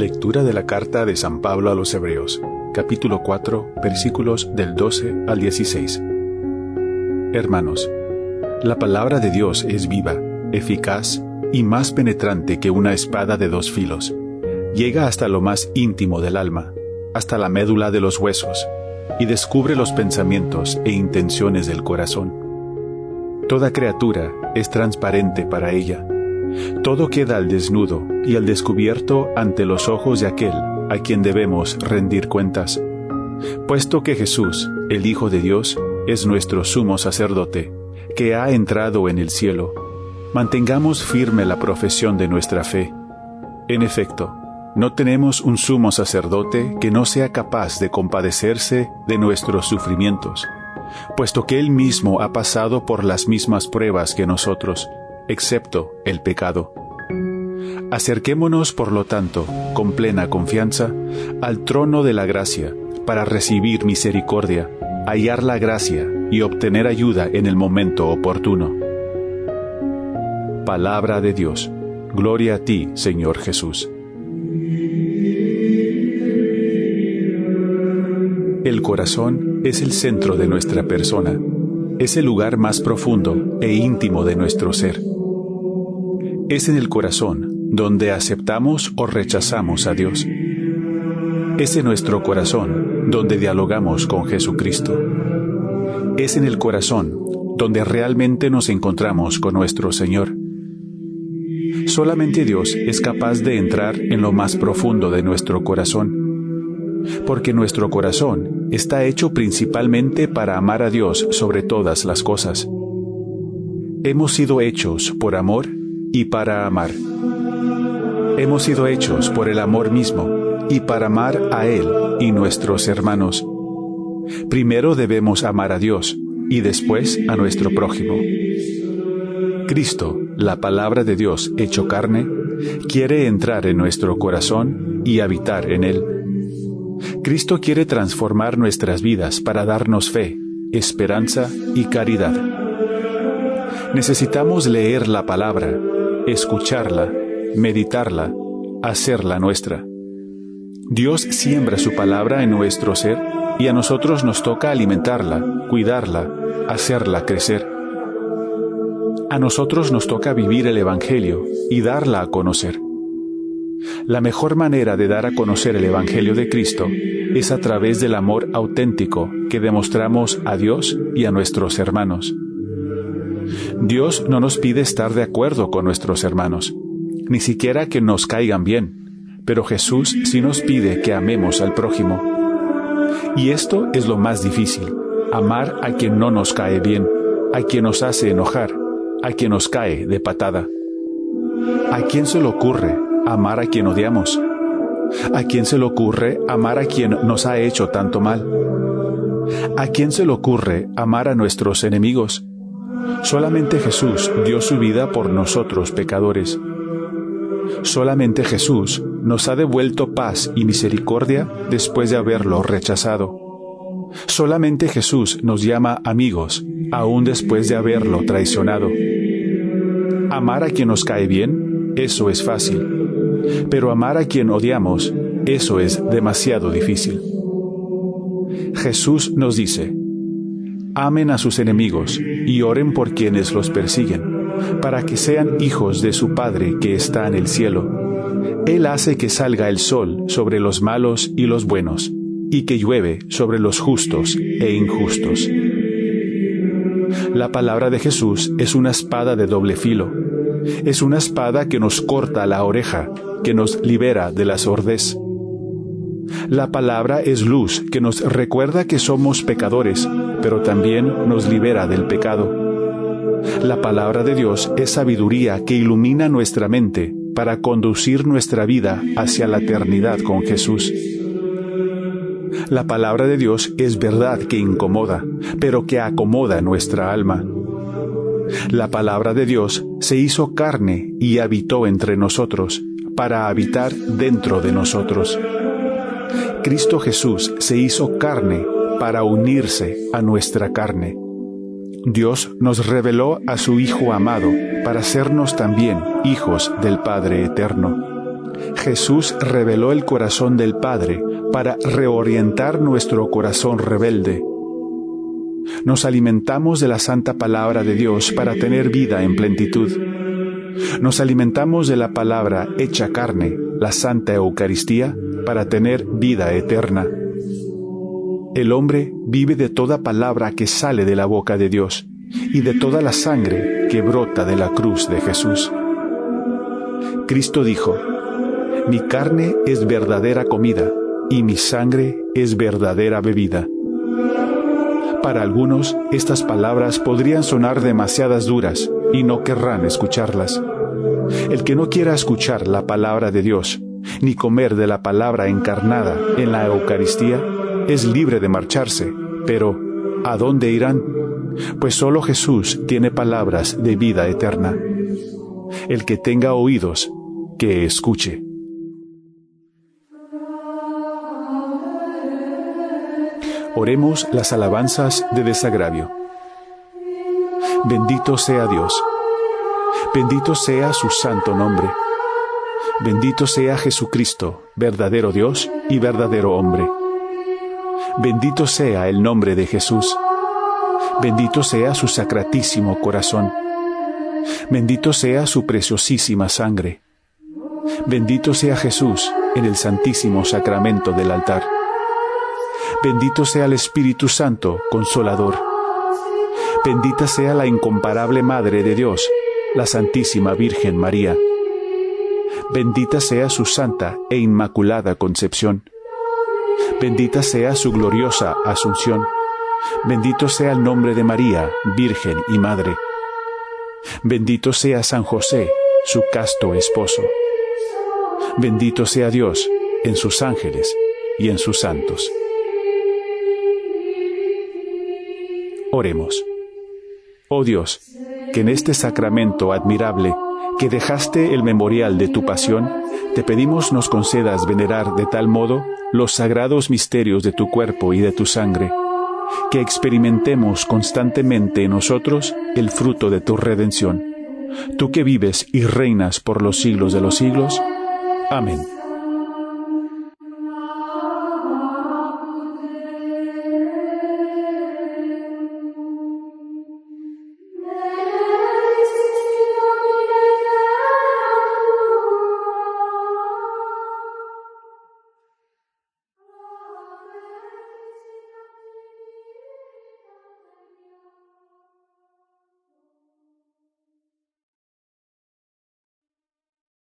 Lectura de la carta de San Pablo a los Hebreos, capítulo 4, versículos del 12 al 16. Hermanos, la palabra de Dios es viva, eficaz y más penetrante que una espada de dos filos. Llega hasta lo más íntimo del alma, hasta la médula de los huesos, y descubre los pensamientos e intenciones del corazón. Toda criatura es transparente para ella todo queda al desnudo y al descubierto ante los ojos de aquel a quien debemos rendir cuentas. Puesto que Jesús, el Hijo de Dios, es nuestro sumo sacerdote, que ha entrado en el cielo, mantengamos firme la profesión de nuestra fe. En efecto, no tenemos un sumo sacerdote que no sea capaz de compadecerse de nuestros sufrimientos, puesto que Él mismo ha pasado por las mismas pruebas que nosotros excepto el pecado. Acerquémonos, por lo tanto, con plena confianza, al trono de la gracia, para recibir misericordia, hallar la gracia y obtener ayuda en el momento oportuno. Palabra de Dios. Gloria a ti, Señor Jesús. El corazón es el centro de nuestra persona, es el lugar más profundo e íntimo de nuestro ser es en el corazón donde aceptamos o rechazamos a Dios. Es en nuestro corazón donde dialogamos con Jesucristo. Es en el corazón donde realmente nos encontramos con nuestro Señor. Solamente Dios es capaz de entrar en lo más profundo de nuestro corazón, porque nuestro corazón está hecho principalmente para amar a Dios sobre todas las cosas. Hemos sido hechos por amor y para amar. Hemos sido hechos por el amor mismo y para amar a Él y nuestros hermanos. Primero debemos amar a Dios y después a nuestro prójimo. Cristo, la palabra de Dios hecho carne, quiere entrar en nuestro corazón y habitar en él. Cristo quiere transformar nuestras vidas para darnos fe, esperanza y caridad. Necesitamos leer la palabra escucharla, meditarla, hacerla nuestra. Dios siembra su palabra en nuestro ser y a nosotros nos toca alimentarla, cuidarla, hacerla crecer. A nosotros nos toca vivir el Evangelio y darla a conocer. La mejor manera de dar a conocer el Evangelio de Cristo es a través del amor auténtico que demostramos a Dios y a nuestros hermanos. Dios no nos pide estar de acuerdo con nuestros hermanos, ni siquiera que nos caigan bien, pero Jesús sí nos pide que amemos al prójimo. Y esto es lo más difícil, amar a quien no nos cae bien, a quien nos hace enojar, a quien nos cae de patada. ¿A quién se le ocurre amar a quien odiamos? ¿A quién se le ocurre amar a quien nos ha hecho tanto mal? ¿A quién se le ocurre amar a nuestros enemigos? Solamente Jesús dio su vida por nosotros pecadores. Solamente Jesús nos ha devuelto paz y misericordia después de haberlo rechazado. Solamente Jesús nos llama amigos, aún después de haberlo traicionado. Amar a quien nos cae bien, eso es fácil, pero amar a quien odiamos, eso es demasiado difícil. Jesús nos dice, amen a sus enemigos y oren por quienes los persiguen, para que sean hijos de su Padre que está en el cielo. Él hace que salga el sol sobre los malos y los buenos, y que llueve sobre los justos e injustos. La palabra de Jesús es una espada de doble filo. Es una espada que nos corta la oreja, que nos libera de la sordez la palabra es luz que nos recuerda que somos pecadores, pero también nos libera del pecado. La palabra de Dios es sabiduría que ilumina nuestra mente para conducir nuestra vida hacia la eternidad con Jesús. La palabra de Dios es verdad que incomoda, pero que acomoda nuestra alma. La palabra de Dios se hizo carne y habitó entre nosotros, para habitar dentro de nosotros. Cristo Jesús se hizo carne para unirse a nuestra carne. Dios nos reveló a su Hijo amado para hacernos también hijos del Padre Eterno. Jesús reveló el corazón del Padre para reorientar nuestro corazón rebelde. Nos alimentamos de la santa palabra de Dios para tener vida en plenitud. Nos alimentamos de la palabra hecha carne, la Santa Eucaristía, para tener vida eterna. El hombre vive de toda palabra que sale de la boca de Dios y de toda la sangre que brota de la cruz de Jesús. Cristo dijo, Mi carne es verdadera comida y mi sangre es verdadera bebida. Para algunos, estas palabras podrían sonar demasiadas duras y no querrán escucharlas. El que no quiera escuchar la palabra de Dios, ni comer de la palabra encarnada en la Eucaristía, es libre de marcharse, pero ¿a dónde irán? Pues solo Jesús tiene palabras de vida eterna. El que tenga oídos, que escuche. Oremos las alabanzas de desagravio. Bendito sea Dios. Bendito sea su santo nombre. Bendito sea Jesucristo, verdadero Dios y verdadero hombre. Bendito sea el nombre de Jesús. Bendito sea su sacratísimo corazón. Bendito sea su preciosísima sangre. Bendito sea Jesús en el santísimo sacramento del altar. Bendito sea el Espíritu Santo, consolador. Bendita sea la incomparable Madre de Dios, la Santísima Virgen María. Bendita sea su santa e inmaculada concepción. Bendita sea su gloriosa asunción. Bendito sea el nombre de María, Virgen y Madre. Bendito sea San José, su casto esposo. Bendito sea Dios en sus ángeles y en sus santos. Oremos. Oh Dios, que en este sacramento admirable que dejaste el memorial de tu pasión, te pedimos nos concedas venerar de tal modo los sagrados misterios de tu cuerpo y de tu sangre, que experimentemos constantemente en nosotros el fruto de tu redención. Tú que vives y reinas por los siglos de los siglos. Amén.